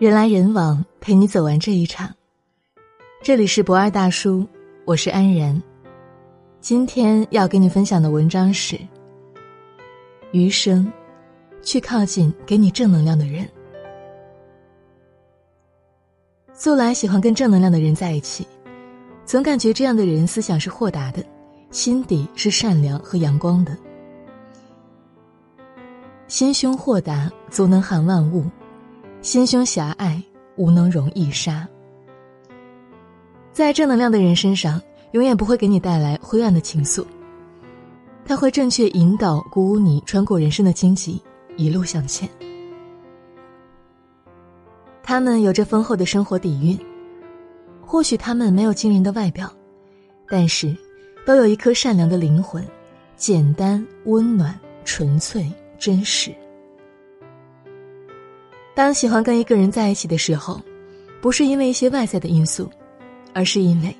人来人往，陪你走完这一场。这里是博二大叔，我是安然。今天要跟你分享的文章是：余生，去靠近给你正能量的人。素来喜欢跟正能量的人在一起，总感觉这样的人思想是豁达的，心底是善良和阳光的。心胸豁达，足能涵万物。心胸狭隘，无能容易杀。在正能量的人身上，永远不会给你带来灰暗的情愫。他会正确引导、鼓舞你穿过人生的荆棘，一路向前。他们有着丰厚的生活底蕴，或许他们没有惊人的外表，但是都有一颗善良的灵魂，简单、温暖、纯粹、真实。当喜欢跟一个人在一起的时候，不是因为一些外在的因素，而是因为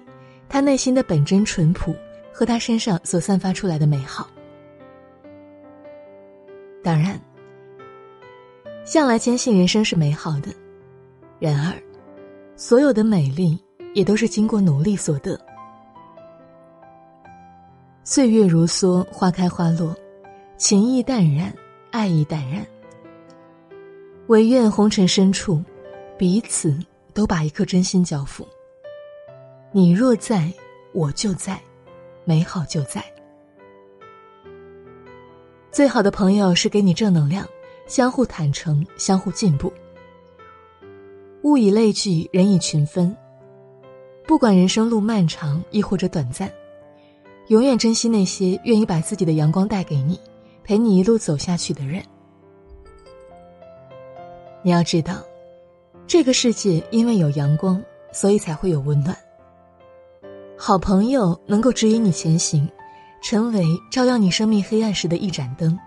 他内心的本真淳朴和他身上所散发出来的美好。当然，向来坚信人生是美好的，然而，所有的美丽也都是经过努力所得。岁月如梭，花开花落，情意淡然，爱意淡然。唯愿红尘深处，彼此都把一颗真心交付。你若在，我就在，美好就在。最好的朋友是给你正能量，相互坦诚，相互进步。物以类聚，人以群分。不管人生路漫长亦或者短暂，永远珍惜那些愿意把自己的阳光带给你，陪你一路走下去的人。你要知道，这个世界因为有阳光，所以才会有温暖。好朋友能够指引你前行，成为照耀你生命黑暗时的一盏灯。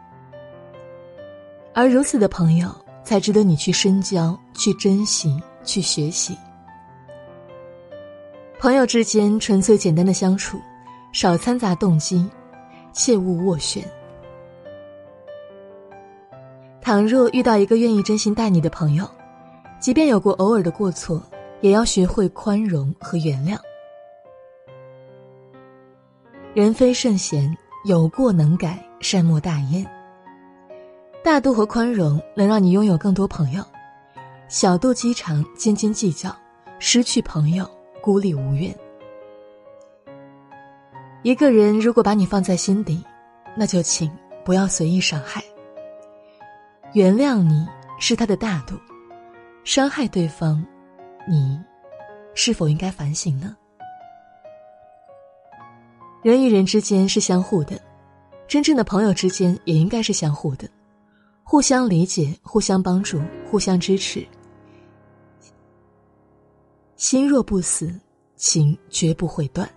而如此的朋友，才值得你去深交、去珍惜、去学习。朋友之间纯粹简单的相处，少掺杂动机，切勿斡旋。倘若遇到一个愿意真心待你的朋友，即便有过偶尔的过错，也要学会宽容和原谅。人非圣贤，有过能改，善莫大焉。大度和宽容能让你拥有更多朋友，小肚鸡肠、斤斤计较，失去朋友，孤立无援。一个人如果把你放在心底，那就请不要随意伤害。原谅你是他的大度，伤害对方，你是否应该反省呢？人与人之间是相互的，真正的朋友之间也应该是相互的，互相理解、互相帮助、互相支持。心若不死，情绝不会断。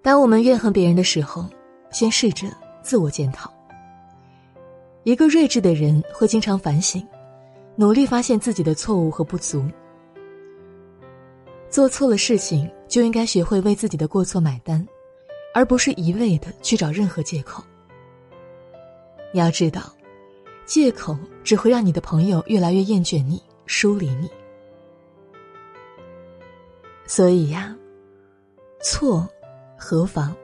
当我们怨恨别人的时候，先试着自我检讨。一个睿智的人会经常反省，努力发现自己的错误和不足。做错了事情就应该学会为自己的过错买单，而不是一味的去找任何借口。你要知道，借口只会让你的朋友越来越厌倦你，疏离你。所以呀，错何妨？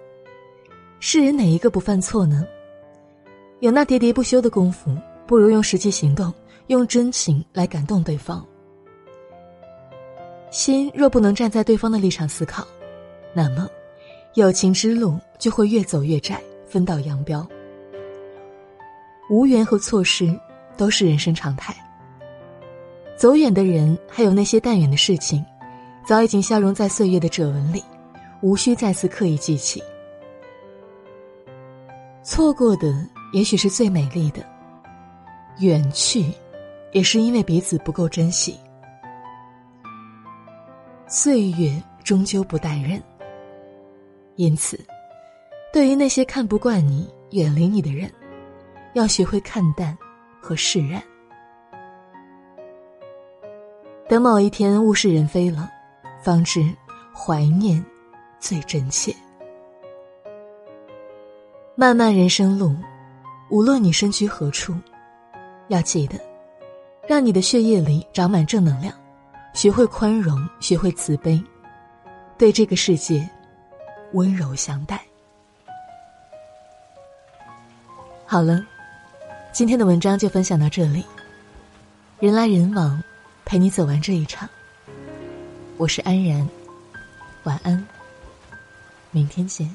世人哪一个不犯错呢？有那喋喋不休的功夫，不如用实际行动，用真情来感动对方。心若不能站在对方的立场思考，那么，友情之路就会越走越窄，分道扬镳。无缘和错失都是人生常态。走远的人，还有那些淡远的事情，早已经消融在岁月的褶纹里，无需再次刻意记起。错过的。也许是最美丽的，远去，也是因为彼此不够珍惜。岁月终究不待人，因此，对于那些看不惯你、远离你的人，要学会看淡和释然。等某一天物是人非了，方知怀念最真切。漫漫人生路。无论你身居何处，要记得，让你的血液里长满正能量，学会宽容，学会慈悲，对这个世界温柔相待。好了，今天的文章就分享到这里。人来人往，陪你走完这一场。我是安然，晚安，明天见。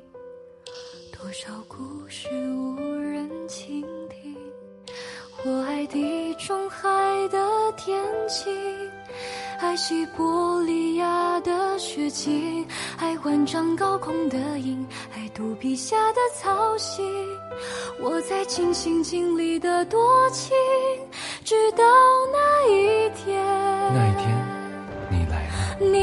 多少故事无人倾听。我爱地中海的天晴。爱西伯利亚的雪景，爱万丈高空的鹰，爱肚皮下的草心。我在尽心尽力的多情，直到那一天。那一天，你来。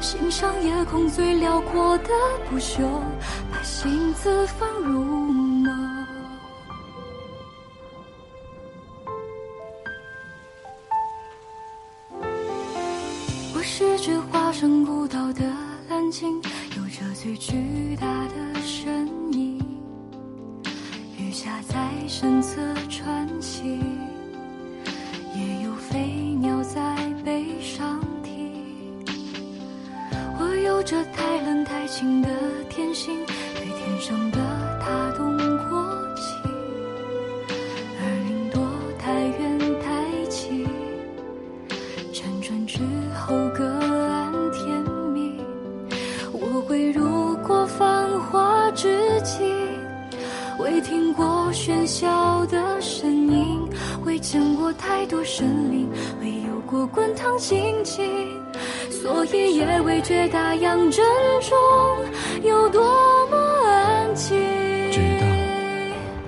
欣赏夜空最辽阔的不朽，把心字放入。是只化身孤岛的蓝鲸，有着最巨大的身影。鱼虾在身侧穿辗转之后各安天命。我。未听过喧嚣的声音，未见过太多生灵，未有过滚烫心情，所以也未觉大洋正中有多么安静。直到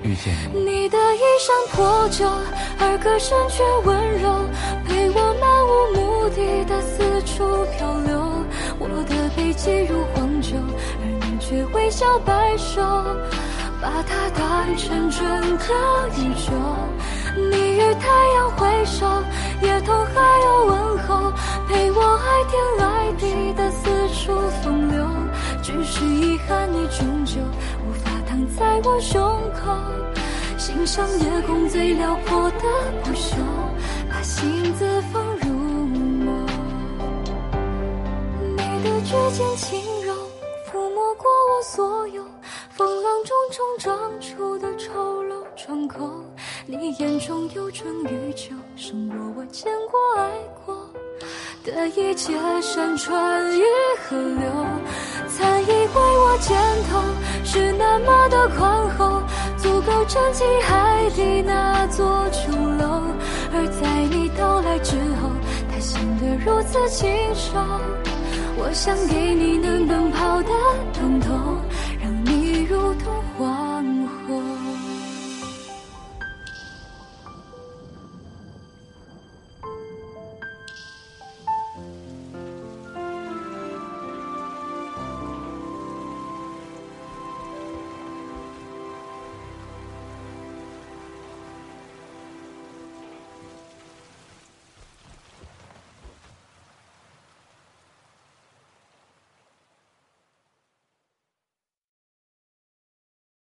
遇见你，你的衣衫破旧，而歌声却温柔，陪我漫无目的的四处漂流。我的背脊如黄酒，而你却微笑摆手。把它当成整个宇宙，你与太阳挥手，也同海鸥问候，陪我爱天爱地的四处风流。只是遗憾，你终究无法躺在我胸口，欣赏夜空最辽阔的不朽，把心字放指尖轻柔，抚摸过我所有。风浪中冲撞出的丑陋窗口，你眼中有春与秋，胜过我见过爱过的一切山川与河流。曾以为我肩头是那么的宽厚，足够撑起海底那座琼楼，而在你到来之后，它显得如此轻瘦。我想给你能奔跑的疼痛，让你。如同花。